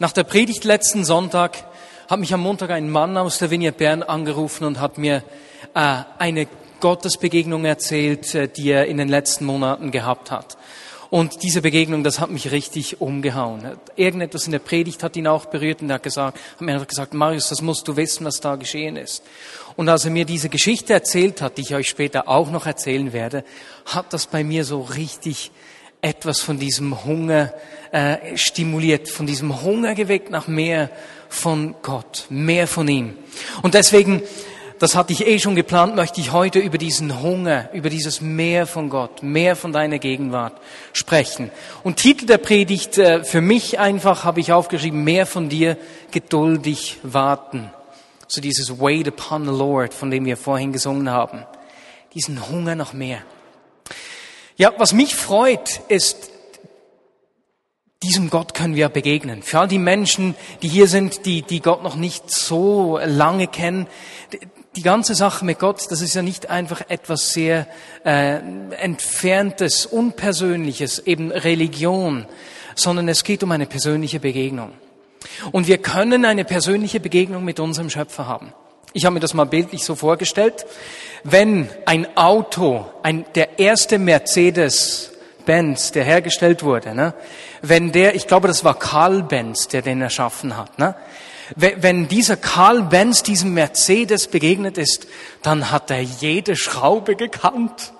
Nach der Predigt letzten Sonntag hat mich am Montag ein Mann aus der Vignette Bern angerufen und hat mir äh, eine Gottesbegegnung erzählt, äh, die er in den letzten Monaten gehabt hat. Und diese Begegnung, das hat mich richtig umgehauen. Irgendetwas in der Predigt hat ihn auch berührt und er hat gesagt, hat mir gesagt, Marius, das musst du wissen, was da geschehen ist. Und als er mir diese Geschichte erzählt hat, die ich euch später auch noch erzählen werde, hat das bei mir so richtig etwas von diesem Hunger äh, stimuliert, von diesem Hunger geweckt nach mehr von Gott, mehr von ihm. Und deswegen das hatte ich eh schon geplant, möchte ich heute über diesen Hunger, über dieses Mehr von Gott, mehr von deiner Gegenwart sprechen. Und Titel der Predigt äh, für mich einfach habe ich aufgeschrieben, mehr von dir, geduldig warten. So dieses Wait upon the Lord, von dem wir vorhin gesungen haben. Diesen Hunger nach mehr. Ja, was mich freut, ist, diesem Gott können wir begegnen. Für all die Menschen, die hier sind, die, die Gott noch nicht so lange kennen, die ganze Sache mit Gott, das ist ja nicht einfach etwas sehr äh, entferntes, unpersönliches, eben Religion, sondern es geht um eine persönliche Begegnung. Und wir können eine persönliche Begegnung mit unserem Schöpfer haben. Ich habe mir das mal bildlich so vorgestellt. Wenn ein Auto, ein, der erste Mercedes Benz, der hergestellt wurde, ne, wenn der, ich glaube, das war Karl Benz, der den erschaffen hat, ne, wenn dieser Karl Benz diesem Mercedes begegnet ist, dann hat er jede Schraube gekannt.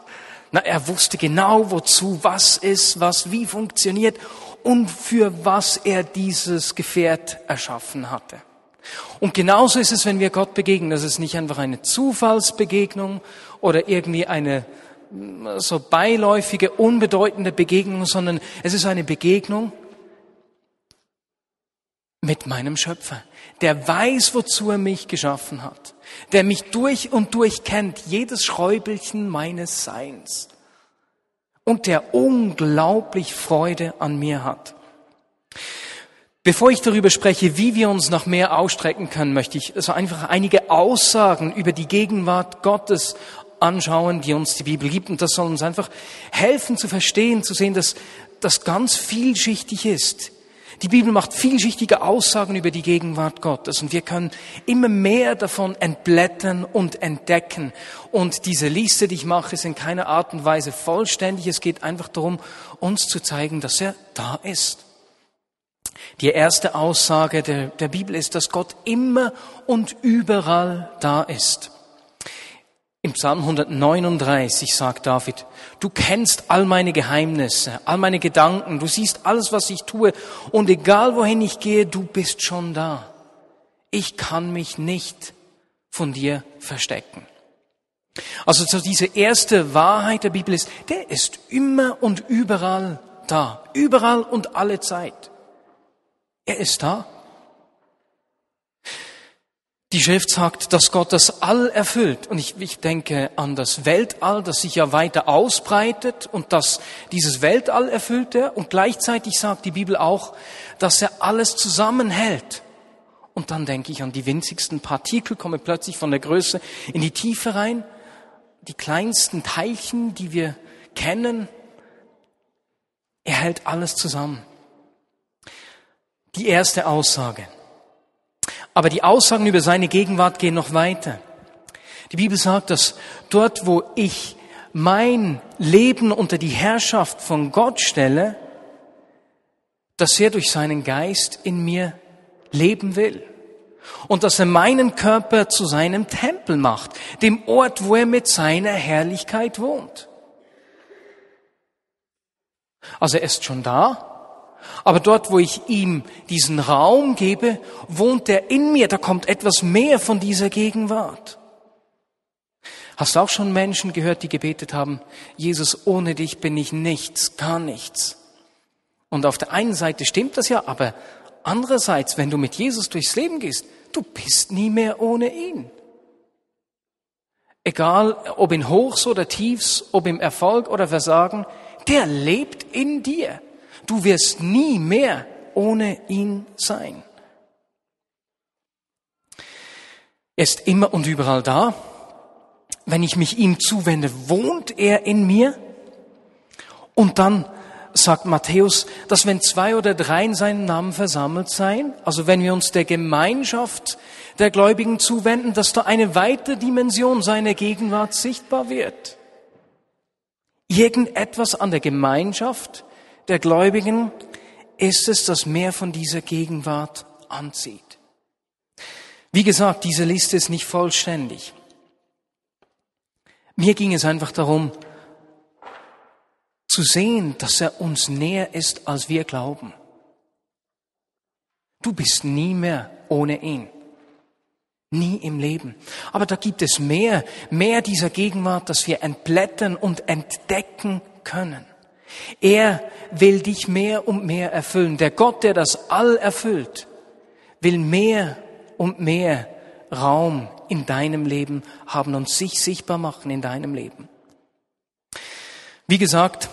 Na, er wusste genau, wozu was ist, was wie funktioniert und für was er dieses Gefährt erschaffen hatte. Und genauso ist es, wenn wir Gott begegnen. Das ist nicht einfach eine Zufallsbegegnung oder irgendwie eine so beiläufige, unbedeutende Begegnung, sondern es ist eine Begegnung mit meinem Schöpfer, der weiß, wozu er mich geschaffen hat, der mich durch und durch kennt, jedes Schräubelchen meines Seins und der unglaublich Freude an mir hat. Bevor ich darüber spreche, wie wir uns noch mehr ausstrecken können, möchte ich so einfach einige Aussagen über die Gegenwart Gottes anschauen, die uns die Bibel gibt. Und das soll uns einfach helfen zu verstehen, zu sehen, dass das ganz vielschichtig ist. Die Bibel macht vielschichtige Aussagen über die Gegenwart Gottes und wir können immer mehr davon entblättern und entdecken. Und diese Liste, die ich mache, ist in keiner Art und Weise vollständig. Es geht einfach darum, uns zu zeigen, dass er da ist. Die erste Aussage der, der Bibel ist, dass Gott immer und überall da ist. Im Psalm 139 sagt David, du kennst all meine Geheimnisse, all meine Gedanken, du siehst alles, was ich tue und egal wohin ich gehe, du bist schon da. Ich kann mich nicht von dir verstecken. Also so diese erste Wahrheit der Bibel ist, der ist immer und überall da, überall und alle Zeit. Er ist da. Die Schrift sagt, dass Gott das All erfüllt. Und ich, ich denke an das Weltall, das sich ja weiter ausbreitet und dass dieses Weltall erfüllt er. Und gleichzeitig sagt die Bibel auch, dass er alles zusammenhält. Und dann denke ich an die winzigsten Partikel, komme plötzlich von der Größe in die Tiefe rein. Die kleinsten Teilchen, die wir kennen. Er hält alles zusammen. Die erste Aussage. Aber die Aussagen über seine Gegenwart gehen noch weiter. Die Bibel sagt, dass dort, wo ich mein Leben unter die Herrschaft von Gott stelle, dass er durch seinen Geist in mir leben will. Und dass er meinen Körper zu seinem Tempel macht, dem Ort, wo er mit seiner Herrlichkeit wohnt. Also er ist schon da, aber dort, wo ich ihm diesen Raum gebe, wohnt er in mir. Da kommt etwas mehr von dieser Gegenwart. Hast du auch schon Menschen gehört, die gebetet haben, Jesus, ohne dich bin ich nichts, gar nichts. Und auf der einen Seite stimmt das ja, aber andererseits, wenn du mit Jesus durchs Leben gehst, du bist nie mehr ohne ihn. Egal, ob in Hochs oder Tiefs, ob im Erfolg oder Versagen, der lebt in dir. Du wirst nie mehr ohne ihn sein. Er ist immer und überall da. Wenn ich mich ihm zuwende, wohnt er in mir. Und dann, sagt Matthäus, dass wenn zwei oder drei in seinem Namen versammelt seien, also wenn wir uns der Gemeinschaft der Gläubigen zuwenden, dass da eine weitere Dimension seiner Gegenwart sichtbar wird. Irgendetwas an der Gemeinschaft der Gläubigen ist es, das mehr von dieser Gegenwart anzieht. Wie gesagt, diese Liste ist nicht vollständig. Mir ging es einfach darum, zu sehen, dass er uns näher ist, als wir glauben. Du bist nie mehr ohne ihn. Nie im Leben. Aber da gibt es mehr, mehr dieser Gegenwart, dass wir entblättern und entdecken können. Er will dich mehr und mehr erfüllen. Der Gott, der das all erfüllt, will mehr und mehr Raum in deinem Leben haben und sich sichtbar machen in deinem Leben. Wie gesagt,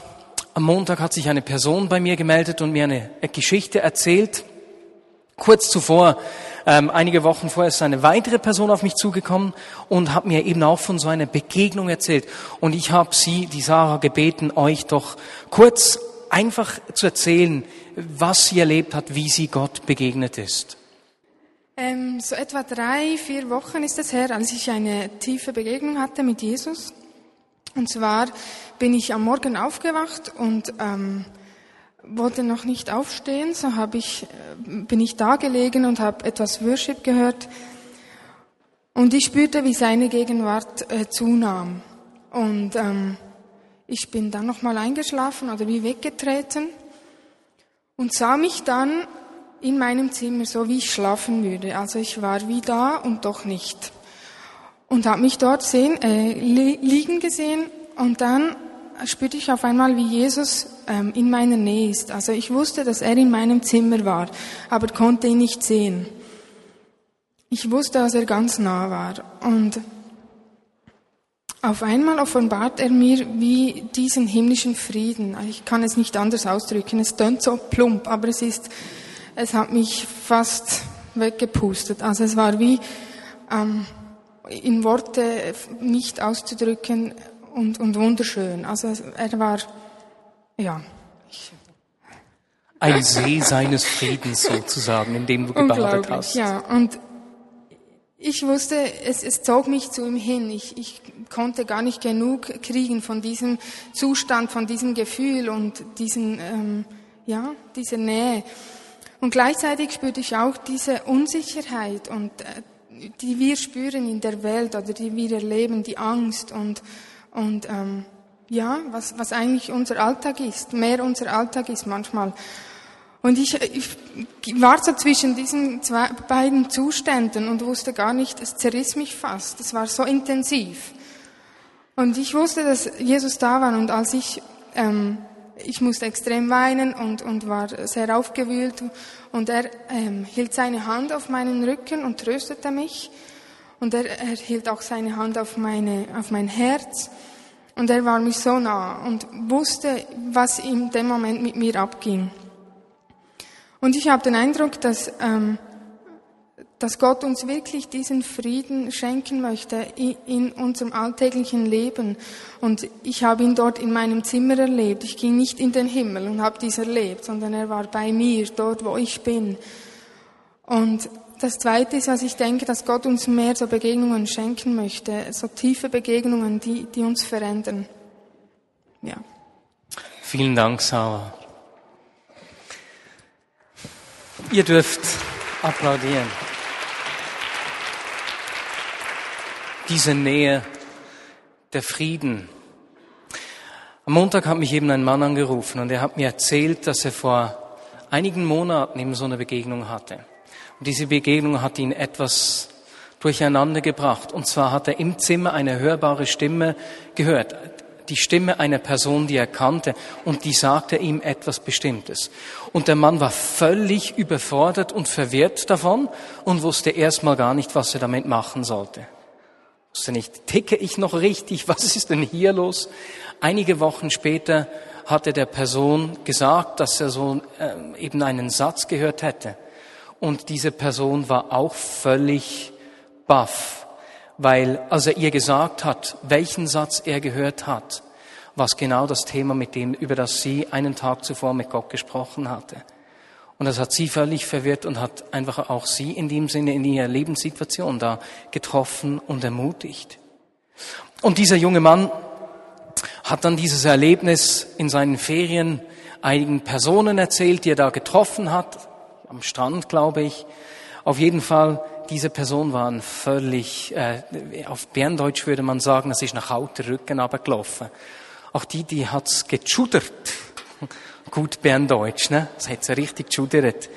am Montag hat sich eine Person bei mir gemeldet und mir eine Geschichte erzählt. Kurz zuvor, ähm, einige Wochen vorher, ist eine weitere Person auf mich zugekommen und hat mir eben auch von so einer Begegnung erzählt. Und ich habe sie, die Sarah, gebeten, euch doch kurz einfach zu erzählen, was sie erlebt hat, wie sie Gott begegnet ist. Ähm, so etwa drei, vier Wochen ist es her, als ich eine tiefe Begegnung hatte mit Jesus. Und zwar bin ich am Morgen aufgewacht und ähm, wollte noch nicht aufstehen, so habe ich, äh, bin ich da gelegen und habe etwas Worship gehört. Und ich spürte, wie seine Gegenwart äh, zunahm. Und ähm, ich bin dann nochmal eingeschlafen oder wie weggetreten und sah mich dann in meinem Zimmer, so wie ich schlafen würde. Also ich war wie da und doch nicht und habe mich dort sehen, äh, li liegen gesehen und dann spürte ich auf einmal, wie Jesus ähm, in meiner Nähe ist. Also ich wusste, dass er in meinem Zimmer war, aber konnte ihn nicht sehen. Ich wusste, dass er ganz nah war und auf einmal offenbart er mir wie diesen himmlischen Frieden. Ich kann es nicht anders ausdrücken. Es tönt so plump, aber es ist, es hat mich fast weggepustet. Also es war wie, ähm, in Worte nicht auszudrücken und, und wunderschön. Also er war, ja. Ein See seines Friedens sozusagen, in dem du gebadet hast. Ja, und ich wusste, es, es zog mich zu ihm hin. Ich, ich konnte gar nicht genug kriegen von diesem Zustand, von diesem Gefühl und diesen, ähm, ja, dieser Nähe. Und gleichzeitig spürte ich auch diese Unsicherheit und äh, die wir spüren in der Welt oder die wir erleben, die Angst und, und ähm, ja, was, was eigentlich unser Alltag ist, mehr unser Alltag ist manchmal. Und ich, ich war so zwischen diesen zwei, beiden Zuständen und wusste gar nicht, es zerriss mich fast. Es war so intensiv. Und ich wusste, dass Jesus da war und als ich ähm, ich musste extrem weinen und, und war sehr aufgewühlt. Und er ähm, hielt seine Hand auf meinen Rücken und tröstete mich. Und er, er hielt auch seine Hand auf, meine, auf mein Herz. Und er war mich so nah und wusste, was in dem Moment mit mir abging. Und ich habe den Eindruck, dass ähm, dass Gott uns wirklich diesen Frieden schenken möchte in unserem alltäglichen Leben. Und ich habe ihn dort in meinem Zimmer erlebt. Ich ging nicht in den Himmel und habe dies erlebt, sondern er war bei mir, dort, wo ich bin. Und das Zweite ist, was ich denke, dass Gott uns mehr so Begegnungen schenken möchte, so tiefe Begegnungen, die, die uns verändern. Ja. Vielen Dank, Sarah. Ihr dürft applaudieren. diese Nähe, der Frieden. Am Montag hat mich eben ein Mann angerufen und er hat mir erzählt, dass er vor einigen Monaten eben so eine Begegnung hatte. Und diese Begegnung hat ihn etwas durcheinander gebracht. Und zwar hat er im Zimmer eine hörbare Stimme gehört. Die Stimme einer Person, die er kannte und die sagte ihm etwas Bestimmtes. Und der Mann war völlig überfordert und verwirrt davon und wusste erstmal gar nicht, was er damit machen sollte. Wusste nicht, ticke ich noch richtig? Was ist denn hier los? Einige Wochen später hatte der Person gesagt, dass er so äh, eben einen Satz gehört hätte. Und diese Person war auch völlig baff, weil als er ihr gesagt hat, welchen Satz er gehört hat, was genau das Thema, mit dem, über das sie einen Tag zuvor mit Gott gesprochen hatte. Und das hat sie völlig verwirrt und hat einfach auch sie in dem Sinne in ihrer Lebenssituation da getroffen und ermutigt. Und dieser junge Mann hat dann dieses Erlebnis in seinen Ferien einigen Personen erzählt, die er da getroffen hat, am Strand, glaube ich. Auf jeden Fall, diese Personen waren völlig, äh, auf Berndeutsch würde man sagen, das ist nach Haut Rücken gelaufen. Auch die, die hat's geschudert. Gut Berndeutsch, ne? Das hat sie richtig geschudert.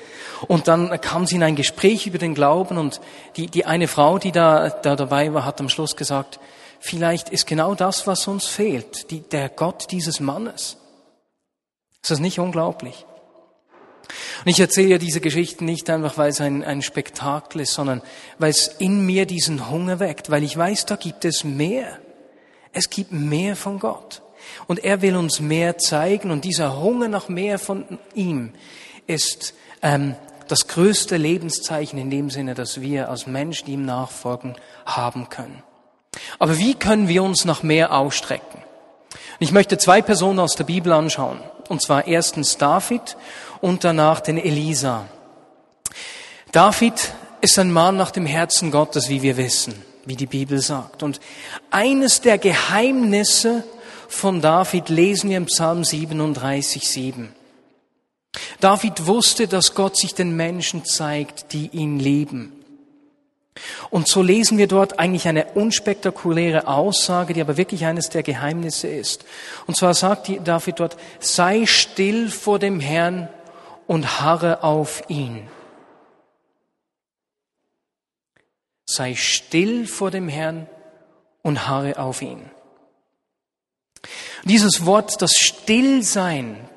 Und dann kam sie in ein Gespräch über den Glauben und die, die eine Frau, die da, da dabei war, hat am Schluss gesagt, vielleicht ist genau das, was uns fehlt, die, der Gott dieses Mannes. Ist das nicht unglaublich? Und ich erzähle ja diese Geschichten nicht einfach, weil es ein, ein Spektakel ist, sondern weil es in mir diesen Hunger weckt, weil ich weiß, da gibt es mehr. Es gibt mehr von Gott. Und er will uns mehr zeigen und dieser Hunger nach mehr von ihm ist ähm, das größte Lebenszeichen in dem Sinne, dass wir als Menschen ihm nachfolgen haben können. Aber wie können wir uns nach mehr ausstrecken? Ich möchte zwei Personen aus der Bibel anschauen. Und zwar erstens David und danach den Elisa. David ist ein Mann nach dem Herzen Gottes, wie wir wissen, wie die Bibel sagt. Und eines der Geheimnisse von David lesen wir im Psalm 37, 7. David wusste, dass Gott sich den Menschen zeigt, die ihn lieben. Und so lesen wir dort eigentlich eine unspektakuläre Aussage, die aber wirklich eines der Geheimnisse ist. Und zwar sagt David dort, sei still vor dem Herrn und harre auf ihn. Sei still vor dem Herrn und harre auf ihn. Dieses Wort, das Stillsein,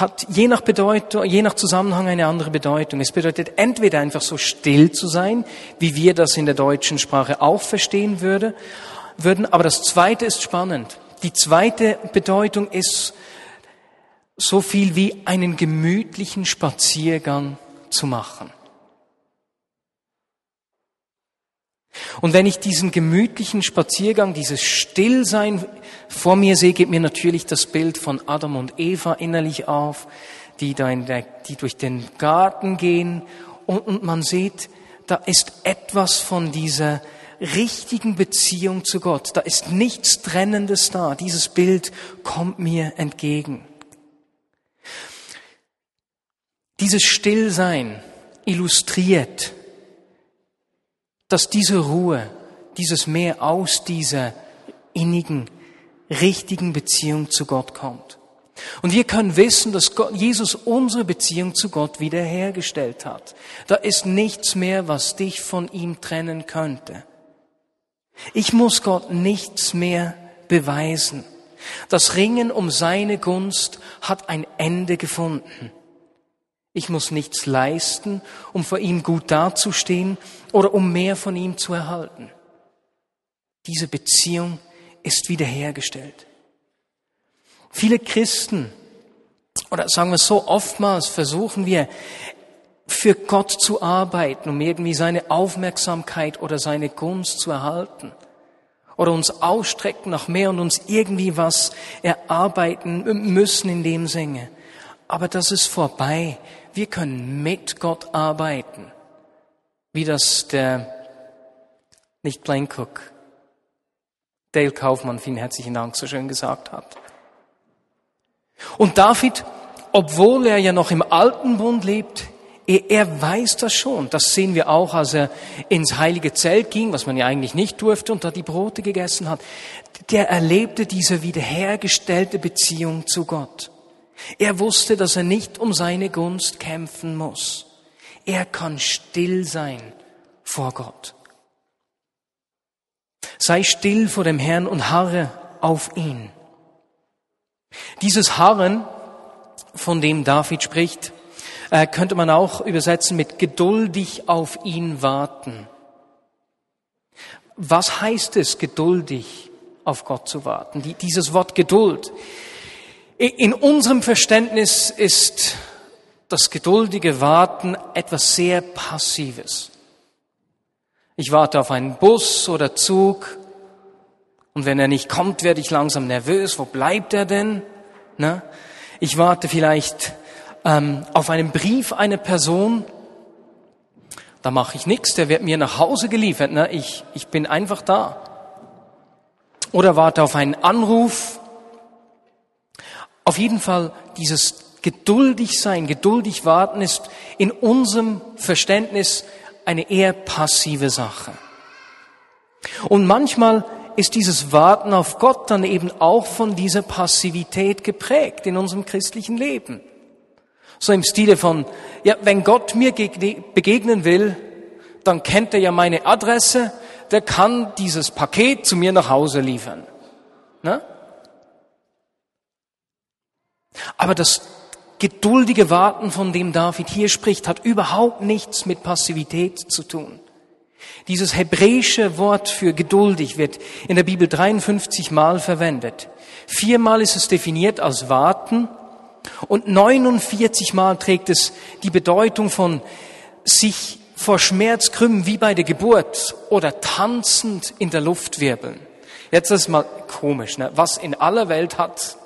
hat je nach Bedeutung, je nach Zusammenhang eine andere Bedeutung. Es bedeutet entweder einfach so still zu sein, wie wir das in der deutschen Sprache auch verstehen würde, würden, aber das zweite ist spannend. Die zweite Bedeutung ist so viel wie einen gemütlichen Spaziergang zu machen. Und wenn ich diesen gemütlichen Spaziergang, dieses Stillsein vor mir sehe, geht mir natürlich das Bild von Adam und Eva innerlich auf, die, da der, die durch den Garten gehen und, und man sieht, da ist etwas von dieser richtigen Beziehung zu Gott. Da ist nichts Trennendes da. Dieses Bild kommt mir entgegen. Dieses Stillsein illustriert, dass diese Ruhe, dieses Meer aus dieser innigen, richtigen Beziehung zu Gott kommt. Und wir können wissen, dass Gott, Jesus unsere Beziehung zu Gott wiederhergestellt hat. Da ist nichts mehr, was dich von ihm trennen könnte. Ich muss Gott nichts mehr beweisen. Das Ringen um seine Gunst hat ein Ende gefunden. Ich muss nichts leisten, um vor ihm gut dazustehen oder um mehr von ihm zu erhalten. Diese Beziehung ist wiederhergestellt. Viele Christen, oder sagen wir so, oftmals versuchen wir, für Gott zu arbeiten, um irgendwie seine Aufmerksamkeit oder seine Gunst zu erhalten. Oder uns ausstrecken nach mehr und uns irgendwie was erarbeiten müssen in dem Sinne. Aber das ist vorbei. Wir können mit Gott arbeiten. Wie das der, nicht Blaine Cook, Dale Kaufmann, vielen herzlichen Dank, so schön gesagt hat. Und David, obwohl er ja noch im alten Bund lebt, er, er weiß das schon. Das sehen wir auch, als er ins heilige Zelt ging, was man ja eigentlich nicht durfte, und da die Brote gegessen hat. Der erlebte diese wiederhergestellte Beziehung zu Gott. Er wusste, dass er nicht um seine Gunst kämpfen muss. Er kann still sein vor Gott. Sei still vor dem Herrn und harre auf ihn. Dieses Harren, von dem David spricht, äh, könnte man auch übersetzen mit geduldig auf ihn warten. Was heißt es, geduldig auf Gott zu warten? dieses Wort Geduld in unserem Verständnis ist das geduldige Warten etwas sehr Passives. Ich warte auf einen Bus oder Zug Und wenn er nicht kommt, werde ich langsam nervös. Wo bleibt er denn? Ne? Ich warte vielleicht ähm, auf einen Brief einer Person. Da mache ich nichts. Der wird mir nach Hause geliefert. Ne? Ich, ich bin einfach da. Oder warte auf einen Anruf. Auf jeden Fall dieses geduldig sein, geduldig warten ist in unserem Verständnis eine eher passive Sache. Und manchmal ist dieses Warten auf Gott dann eben auch von dieser Passivität geprägt in unserem christlichen Leben. So im Stile von, ja, wenn Gott mir begegnen will, dann kennt er ja meine Adresse, der kann dieses Paket zu mir nach Hause liefern. Ne? Aber das geduldige Warten, von dem David hier spricht, hat überhaupt nichts mit Passivität zu tun. Dieses hebräische Wort für geduldig wird in der Bibel 53 Mal verwendet. Viermal ist es definiert als warten und 49 Mal trägt es die Bedeutung von sich vor Schmerz krümmen wie bei der Geburt oder tanzend in der Luft wirbeln. Jetzt ist mal komisch, ne? was in aller Welt hat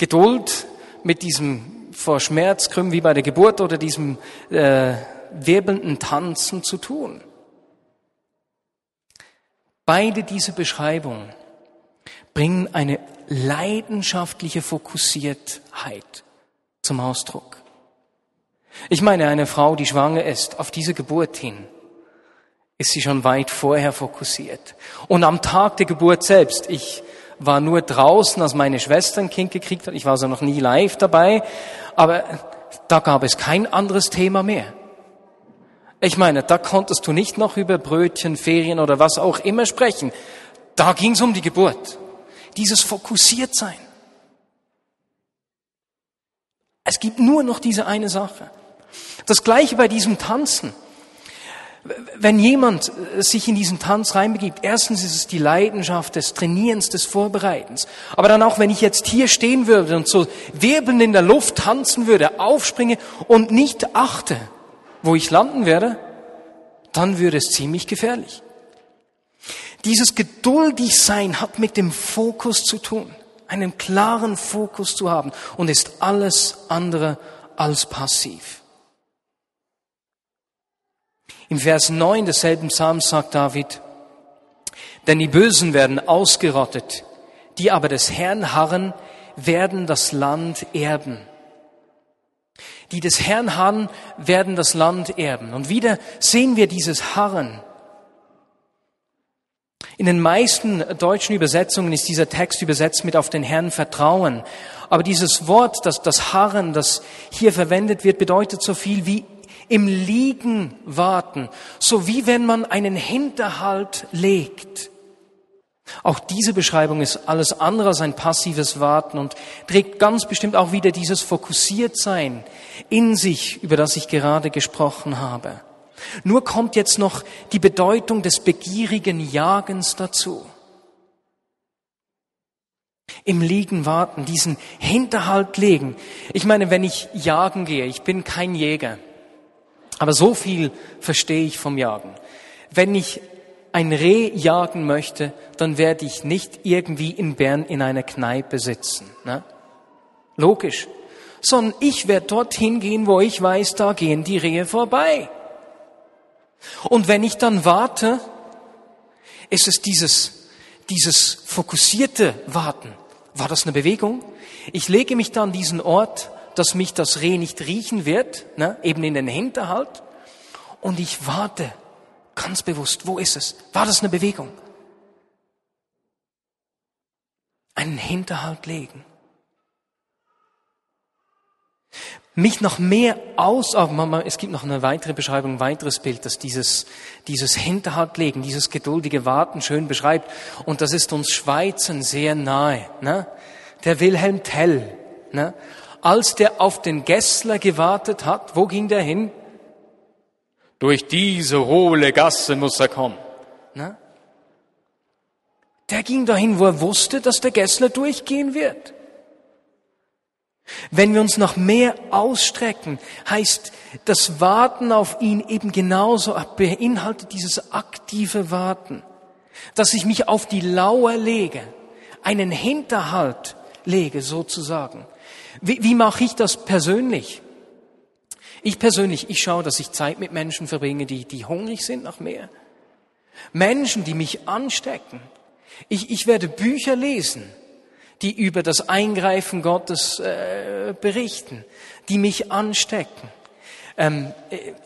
Geduld mit diesem vor Schmerz krümmen wie bei der Geburt oder diesem äh, wirbelnden Tanzen zu tun. Beide diese Beschreibungen bringen eine leidenschaftliche Fokussiertheit zum Ausdruck. Ich meine, eine Frau, die schwanger ist, auf diese Geburt hin, ist sie schon weit vorher fokussiert. Und am Tag der Geburt selbst, ich war nur draußen, als meine Schwester ein Kind gekriegt hat, ich war also noch nie live dabei, aber da gab es kein anderes Thema mehr. Ich meine, da konntest du nicht noch über Brötchen, Ferien oder was auch immer sprechen. Da ging es um die Geburt. Dieses Fokussiertsein. Es gibt nur noch diese eine Sache. Das gleiche bei diesem Tanzen. Wenn jemand sich in diesen Tanz reinbegibt, erstens ist es die Leidenschaft des Trainierens, des Vorbereitens. Aber dann auch, wenn ich jetzt hier stehen würde und so wirbelnd in der Luft tanzen würde, aufspringe und nicht achte, wo ich landen werde, dann würde es ziemlich gefährlich. Dieses geduldig sein hat mit dem Fokus zu tun, einen klaren Fokus zu haben und ist alles andere als passiv. Im Vers 9 desselben Psalms sagt David, denn die Bösen werden ausgerottet, die aber des Herrn harren, werden das Land erben die des Herrn harren, werden das Land erben. Und wieder sehen wir dieses Harren. In den meisten deutschen Übersetzungen ist dieser Text übersetzt mit auf den Herrn vertrauen. Aber dieses Wort, das, das Harren, das hier verwendet wird, bedeutet so viel wie im Liegen warten. So wie wenn man einen Hinterhalt legt. Auch diese Beschreibung ist alles andere als ein passives Warten und trägt ganz bestimmt auch wieder dieses Fokussiertsein in sich, über das ich gerade gesprochen habe. Nur kommt jetzt noch die Bedeutung des begierigen Jagens dazu. Im Liegen warten, diesen Hinterhalt legen. Ich meine, wenn ich jagen gehe, ich bin kein Jäger, aber so viel verstehe ich vom Jagen. Wenn ich ein Reh jagen möchte, dann werde ich nicht irgendwie in Bern in einer Kneipe sitzen. Ne? Logisch. Sondern ich werde dorthin gehen, wo ich weiß, da gehen die Rehe vorbei. Und wenn ich dann warte, ist es dieses, dieses fokussierte Warten. War das eine Bewegung? Ich lege mich da an diesen Ort, dass mich das Reh nicht riechen wird, ne? eben in den Hinterhalt. Und ich warte Ganz bewusst, wo ist es? War das eine Bewegung? Einen Hinterhalt legen. Mich noch mehr aus, aber es gibt noch eine weitere Beschreibung, ein weiteres Bild, das dieses, dieses Hinterhalt legen, dieses geduldige Warten schön beschreibt. Und das ist uns Schweizern sehr nahe. Ne? Der Wilhelm Tell, ne? Als der auf den Gessler gewartet hat, wo ging der hin? Durch diese hohle Gasse muss er kommen. Ne? Der ging dahin, wo er wusste, dass der Gessler durchgehen wird. Wenn wir uns noch mehr ausstrecken, heißt das Warten auf ihn eben genauso, beinhaltet dieses aktive Warten. dass ich mich auf die Lauer lege, einen Hinterhalt lege sozusagen. Wie, wie mache ich das persönlich? Ich persönlich, ich schaue, dass ich Zeit mit Menschen verbringe, die, die hungrig sind nach mehr. Menschen, die mich anstecken. Ich, ich werde Bücher lesen, die über das Eingreifen Gottes äh, berichten, die mich anstecken. Ähm,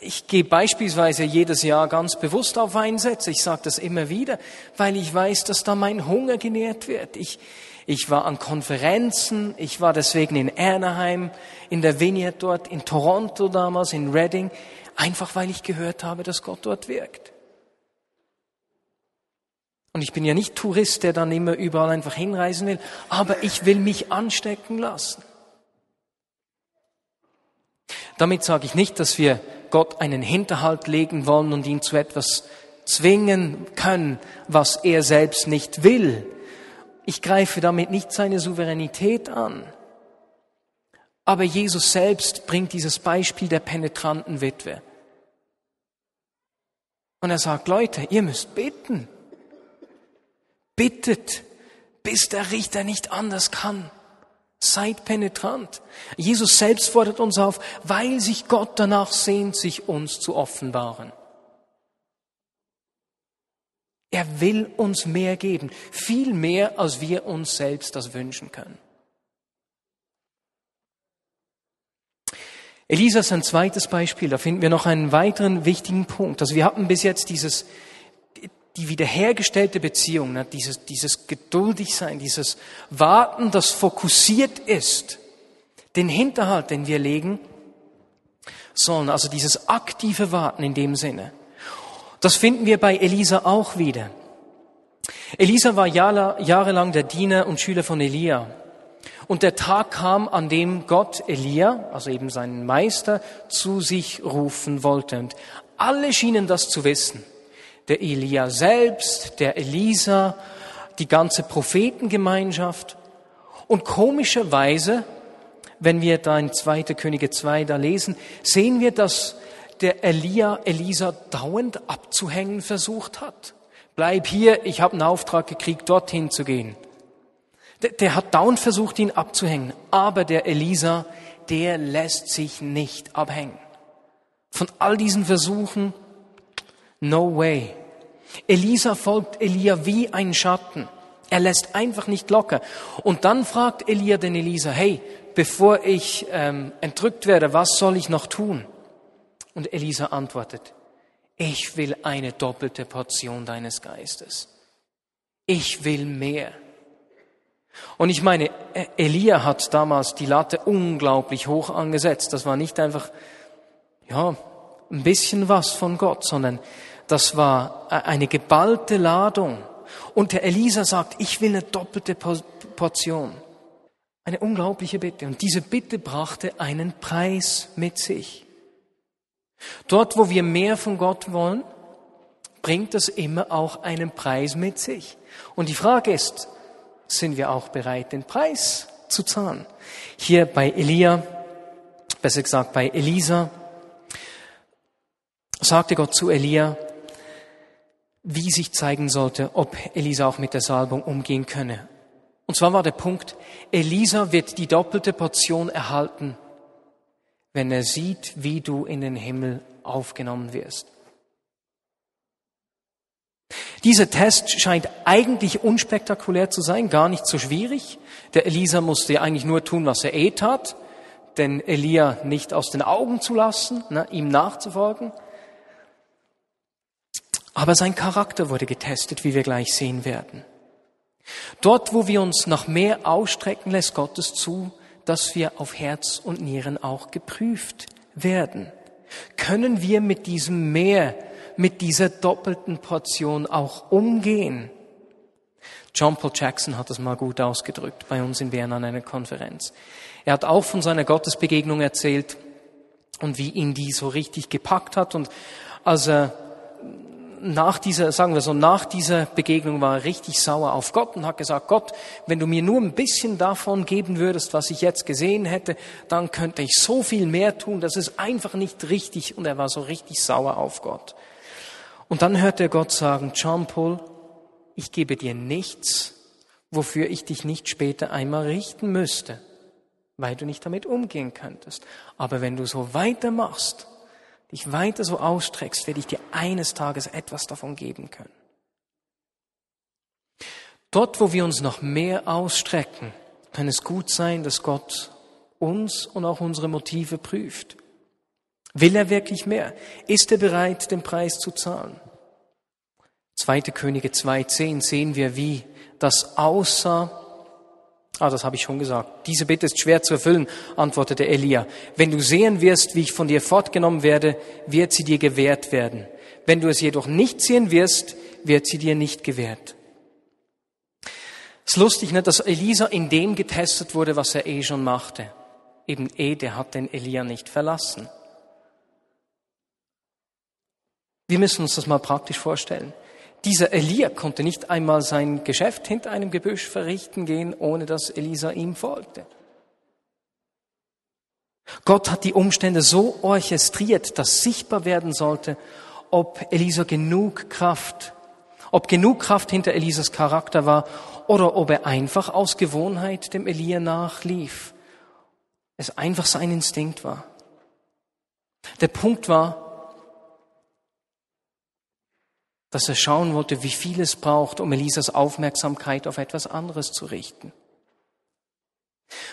ich gehe beispielsweise jedes Jahr ganz bewusst auf Einsätze. Ich sage das immer wieder, weil ich weiß, dass da mein Hunger genährt wird. Ich, ich war an Konferenzen, ich war deswegen in Anaheim, in der Vineyard dort, in Toronto damals, in Reading, einfach weil ich gehört habe, dass Gott dort wirkt. Und ich bin ja nicht Tourist, der dann immer überall einfach hinreisen will, aber ich will mich anstecken lassen. Damit sage ich nicht, dass wir Gott einen Hinterhalt legen wollen und ihn zu etwas zwingen können, was er selbst nicht will. Ich greife damit nicht seine Souveränität an. Aber Jesus selbst bringt dieses Beispiel der penetranten Witwe. Und er sagt, Leute, ihr müsst bitten. Bittet, bis der Richter nicht anders kann. Seid penetrant. Jesus selbst fordert uns auf, weil sich Gott danach sehnt, sich uns zu offenbaren. Er will uns mehr geben, viel mehr, als wir uns selbst das wünschen können. Elisa ist ein zweites Beispiel. Da finden wir noch einen weiteren wichtigen Punkt. Also wir hatten bis jetzt dieses die wiederhergestellte Beziehung, ne, dieses, dieses Geduldigsein, dieses Warten, das fokussiert ist, den Hinterhalt, den wir legen sollen, also dieses aktive Warten in dem Sinne. Das finden wir bei Elisa auch wieder. Elisa war jahrelang der Diener und Schüler von Elia. Und der Tag kam, an dem Gott Elia, also eben seinen Meister, zu sich rufen wollte. Und alle schienen das zu wissen der Elia selbst, der Elisa, die ganze Prophetengemeinschaft. Und komischerweise, wenn wir da in 2. Könige 2 da lesen, sehen wir, dass der Elia Elisa dauernd abzuhängen versucht hat. Bleib hier, ich habe einen Auftrag gekriegt, dorthin zu gehen. Der, der hat dauernd versucht, ihn abzuhängen. Aber der Elisa, der lässt sich nicht abhängen. Von all diesen Versuchen No way. Elisa folgt Elia wie ein Schatten. Er lässt einfach nicht locker. Und dann fragt Elia den Elisa, hey, bevor ich ähm, entrückt werde, was soll ich noch tun? Und Elisa antwortet, ich will eine doppelte Portion deines Geistes. Ich will mehr. Und ich meine, e-, Elia hat damals die Latte unglaublich hoch angesetzt. Das war nicht einfach, ja, ein bisschen was von Gott, sondern das war e-, eine geballte Ladung. Und der Elisa sagt, ich will eine doppelte Portion. Eine unglaubliche Bitte. Und diese Bitte brachte einen Preis mit sich. Dort, wo wir mehr von Gott wollen, bringt das immer auch einen Preis mit sich. Und die Frage ist, sind wir auch bereit, den Preis zu zahlen? Hier bei Elia, besser gesagt bei Elisa, sagte Gott zu Elia, wie sich zeigen sollte, ob Elisa auch mit der Salbung umgehen könne. Und zwar war der Punkt, Elisa wird die doppelte Portion erhalten, wenn er sieht, wie du in den Himmel aufgenommen wirst. Dieser Test scheint eigentlich unspektakulär zu sein, gar nicht so schwierig. Der Elisa musste eigentlich nur tun, was er eh tat, den Elia nicht aus den Augen zu lassen, ne, ihm nachzufolgen. Aber sein Charakter wurde getestet, wie wir gleich sehen werden. Dort, wo wir uns nach mehr ausstrecken, lässt Gottes zu, dass wir auf Herz und Nieren auch geprüft werden. Können wir mit diesem Mehr, mit dieser doppelten Portion auch umgehen? John Paul Jackson hat das mal gut ausgedrückt bei uns in Bern an einer Konferenz. Er hat auch von seiner Gottesbegegnung erzählt und wie ihn die so richtig gepackt hat und als er nach dieser, sagen wir so, nach dieser Begegnung war er richtig sauer auf Gott und hat gesagt, Gott, wenn du mir nur ein bisschen davon geben würdest, was ich jetzt gesehen hätte, dann könnte ich so viel mehr tun, das ist einfach nicht richtig und er war so richtig sauer auf Gott. Und dann hörte er Gott sagen, John Paul, ich gebe dir nichts, wofür ich dich nicht später einmal richten müsste, weil du nicht damit umgehen könntest. Aber wenn du so weitermachst, dich weiter so ausstreckst, werde ich dir eines Tages etwas davon geben können. Dort, wo wir uns noch mehr ausstrecken, kann es gut sein, dass Gott uns und auch unsere Motive prüft. Will er wirklich mehr? Ist er bereit, den Preis zu zahlen? Zweite Könige 2.10 sehen wir, wie das aussah. Ah, das habe ich schon gesagt. Diese Bitte ist schwer zu erfüllen, antwortete Elia. Wenn du sehen wirst, wie ich von dir fortgenommen werde, wird sie dir gewährt werden. Wenn du es jedoch nicht sehen wirst, wird sie dir nicht gewährt. Es ist lustig, ne, dass Elisa in dem getestet wurde, was er eh schon machte. Eben eh, der hat den Elia nicht verlassen. Wir müssen uns das mal praktisch vorstellen. Dieser Elia konnte nicht einmal sein Geschäft hinter einem Gebüsch verrichten gehen, ohne dass Elisa ihm folgte. Gott hat die Umstände so orchestriert, dass sichtbar werden sollte, ob Elisa genug Kraft, ob genug Kraft hinter Elisas Charakter war oder ob er einfach aus Gewohnheit dem Elia nachlief. Es einfach sein Instinkt war. Der Punkt war, dass er schauen wollte, wie viel es braucht, um Elisas Aufmerksamkeit auf etwas anderes zu richten.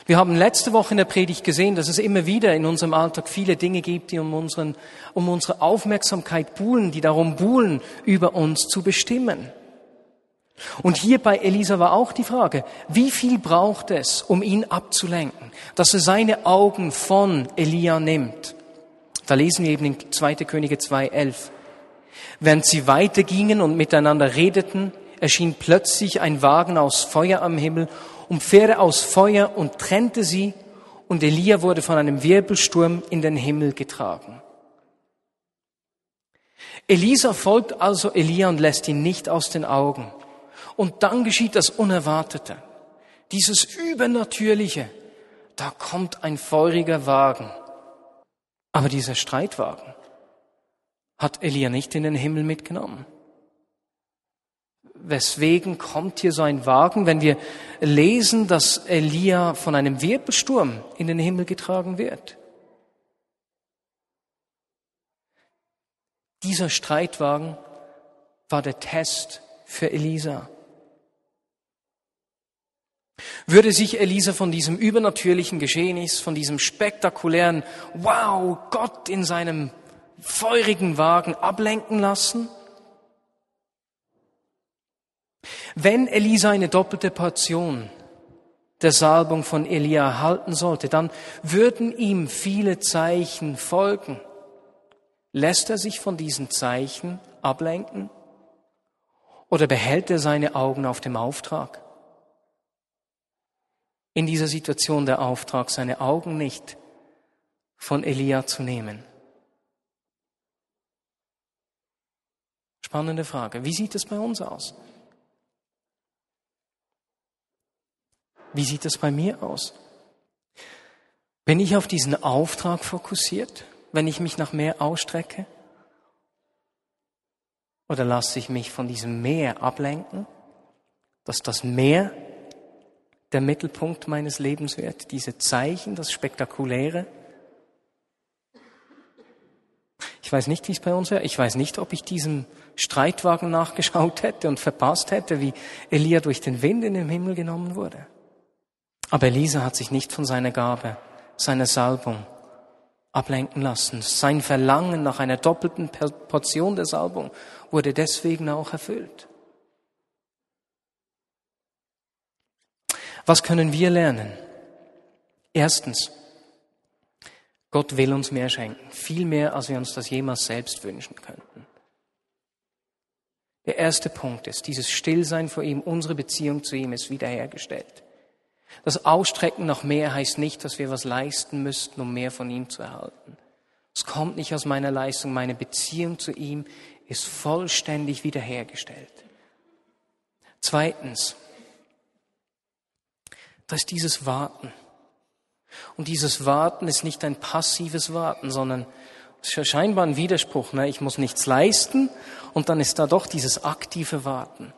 Wir haben letzte Woche in der Predigt gesehen, dass es immer wieder in unserem Alltag viele Dinge gibt, die um, unseren, um unsere Aufmerksamkeit buhlen, die darum buhlen, über uns zu bestimmen. Und hier bei Elisa war auch die Frage, wie viel braucht es, um ihn abzulenken, dass er seine Augen von Elia nimmt? Da lesen wir eben in 2. Könige 2.11. Während sie weitergingen und miteinander redeten, erschien plötzlich ein Wagen aus Feuer am Himmel und Pferde aus Feuer und trennte sie, und Elia wurde von einem Wirbelsturm in den Himmel getragen. Elisa folgt also Elia und lässt ihn nicht aus den Augen. Und dann geschieht das Unerwartete, dieses Übernatürliche. Da kommt ein feuriger Wagen. Aber dieser Streitwagen, hat Elia nicht in den Himmel mitgenommen. Weswegen kommt hier so ein Wagen, wenn wir lesen, dass Elia von einem Wirbelsturm in den Himmel getragen wird? Dieser Streitwagen war der Test für Elisa. Würde sich Elisa von diesem übernatürlichen Geschehnis, von diesem spektakulären Wow, Gott in seinem feurigen Wagen ablenken lassen? Wenn Elisa eine doppelte Portion der Salbung von Elia erhalten sollte, dann würden ihm viele Zeichen folgen. Lässt er sich von diesen Zeichen ablenken? Oder behält er seine Augen auf dem Auftrag? In dieser Situation der Auftrag, seine Augen nicht von Elia zu nehmen. Spannende Frage. Wie sieht es bei uns aus? Wie sieht es bei mir aus? Bin ich auf diesen Auftrag fokussiert, wenn ich mich nach mehr ausstrecke? Oder lasse ich mich von diesem Meer ablenken, dass das Meer der Mittelpunkt meines Lebens wird, diese Zeichen, das Spektakuläre? Ich weiß nicht, wie es bei uns wäre. Ich weiß nicht, ob ich diesem Streitwagen nachgeschaut hätte und verpasst hätte, wie Elia durch den Wind in den Himmel genommen wurde. Aber Elisa hat sich nicht von seiner Gabe, seiner Salbung ablenken lassen. Sein Verlangen nach einer doppelten Portion der Salbung wurde deswegen auch erfüllt. Was können wir lernen? Erstens, Gott will uns mehr schenken, viel mehr, als wir uns das jemals selbst wünschen könnten. Der erste Punkt ist, dieses Stillsein vor ihm, unsere Beziehung zu ihm ist wiederhergestellt. Das Ausstrecken nach mehr heißt nicht, dass wir was leisten müssten, um mehr von ihm zu erhalten. Es kommt nicht aus meiner Leistung. Meine Beziehung zu ihm ist vollständig wiederhergestellt. Zweitens, das ist dieses Warten. Und dieses Warten ist nicht ein passives Warten, sondern scheinbar ein Widerspruch. Ne? Ich muss nichts leisten und dann ist da doch dieses aktive Warten.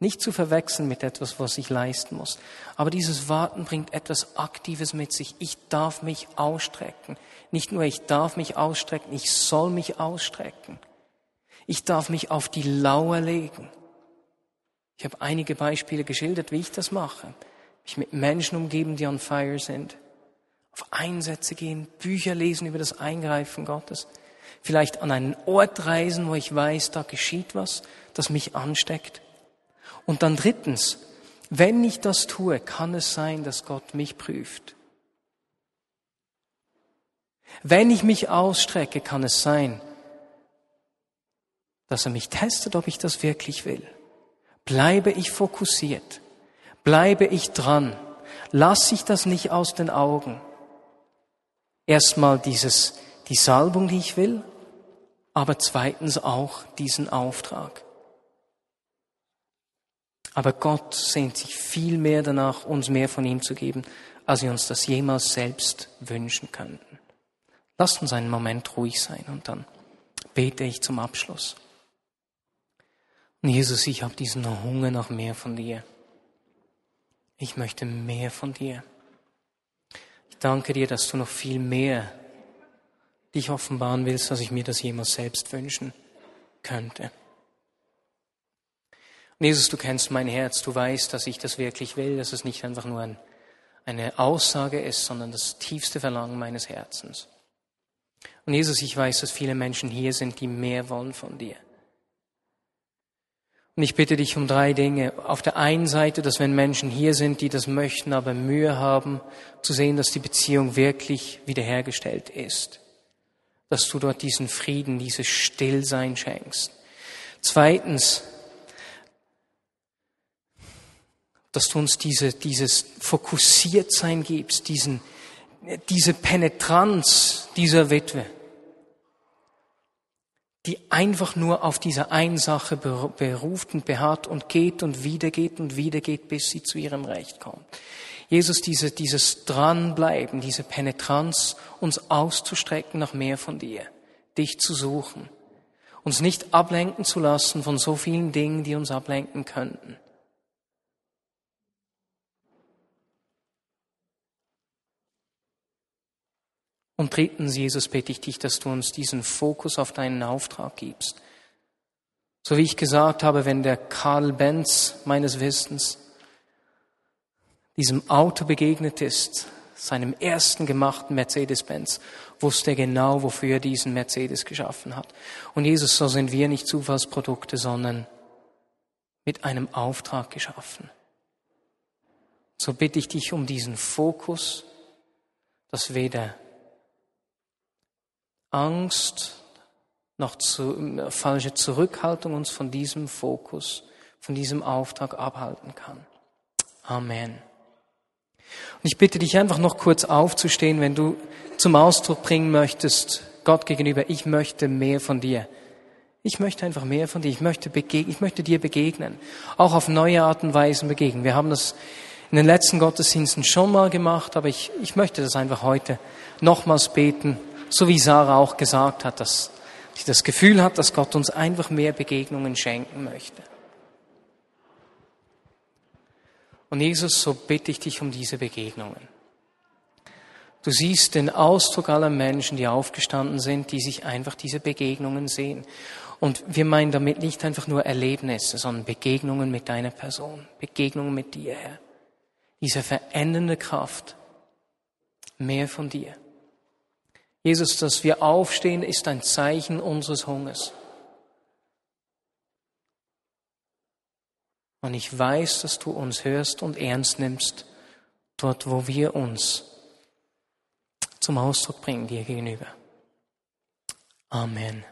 Nicht zu verwechseln mit etwas, was ich leisten muss. Aber dieses Warten bringt etwas Aktives mit sich. Ich darf mich ausstrecken. Nicht nur ich darf mich ausstrecken, ich soll mich ausstrecken. Ich darf mich auf die Lauer legen. Ich habe einige Beispiele geschildert, wie ich das mache. Mich mit Menschen umgeben, die on fire sind. Auf Einsätze gehen, Bücher lesen über das Eingreifen Gottes. Vielleicht an einen Ort reisen, wo ich weiß, da geschieht was, das mich ansteckt. Und dann drittens, wenn ich das tue, kann es sein, dass Gott mich prüft. Wenn ich mich ausstrecke, kann es sein, dass er mich testet, ob ich das wirklich will. Bleibe ich fokussiert? Bleibe ich dran? Lass ich das nicht aus den Augen? Erstmal dieses, die Salbung, die ich will, aber zweitens auch diesen Auftrag. Aber Gott sehnt sich viel mehr danach, uns mehr von ihm zu geben, als wir uns das jemals selbst wünschen könnten. Lasst uns einen Moment ruhig sein und dann bete ich zum Abschluss. Und Jesus, ich habe diesen Hunger nach mehr von dir. Ich möchte mehr von dir. Ich danke dir, dass du noch viel mehr dich offenbaren willst, als ich mir das jemals selbst wünschen könnte. Und Jesus, du kennst mein Herz, du weißt, dass ich das wirklich will, dass es nicht einfach nur ein, eine Aussage ist, sondern das tiefste Verlangen meines Herzens. Und Jesus, ich weiß, dass viele Menschen hier sind, die mehr wollen von dir. Und ich bitte dich um drei Dinge. Auf der einen Seite, dass wenn Menschen hier sind, die das möchten, aber Mühe haben, zu sehen, dass die Beziehung wirklich wiederhergestellt ist. Dass du dort diesen Frieden, dieses Stillsein schenkst. Zweitens, dass du uns diese, dieses Fokussiertsein gibst, diesen, diese Penetranz dieser Witwe die einfach nur auf diese eine Sache beruft und beharrt und geht und wieder geht und wieder geht, bis sie zu ihrem Recht kommt. Jesus, diese, dieses Dranbleiben, diese Penetranz, uns auszustrecken nach mehr von dir, dich zu suchen, uns nicht ablenken zu lassen von so vielen Dingen, die uns ablenken könnten. Und drittens, Jesus, bitte ich dich, dass du uns diesen Fokus auf deinen Auftrag gibst. So wie ich gesagt habe, wenn der Karl Benz meines Wissens diesem Auto begegnet ist, seinem ersten gemachten Mercedes-Benz, wusste er genau, wofür er diesen Mercedes geschaffen hat. Und Jesus, so sind wir nicht Zufallsprodukte, sondern mit einem Auftrag geschaffen. So bitte ich dich um diesen Fokus, dass weder Angst, noch zu, falsche Zurückhaltung uns von diesem Fokus, von diesem Auftrag abhalten kann. Amen. Und ich bitte dich einfach noch kurz aufzustehen, wenn du zum Ausdruck bringen möchtest, Gott gegenüber, ich möchte mehr von dir. Ich möchte einfach mehr von dir. Ich möchte, begegnen, ich möchte dir begegnen. Auch auf neue Art und Weise begegnen. Wir haben das in den letzten Gottesdiensten schon mal gemacht, aber ich, ich möchte das einfach heute nochmals beten so wie Sarah auch gesagt hat, dass sie das Gefühl hat, dass Gott uns einfach mehr Begegnungen schenken möchte. Und Jesus, so bitte ich dich um diese Begegnungen. Du siehst den Ausdruck aller Menschen, die aufgestanden sind, die sich einfach diese Begegnungen sehen. Und wir meinen damit nicht einfach nur Erlebnisse, sondern Begegnungen mit deiner Person, Begegnungen mit dir, Herr. Diese verändernde Kraft, mehr von dir. Jesus, dass wir aufstehen, ist ein Zeichen unseres Hungers. Und ich weiß, dass du uns hörst und ernst nimmst, dort, wo wir uns zum Ausdruck bringen dir gegenüber. Amen.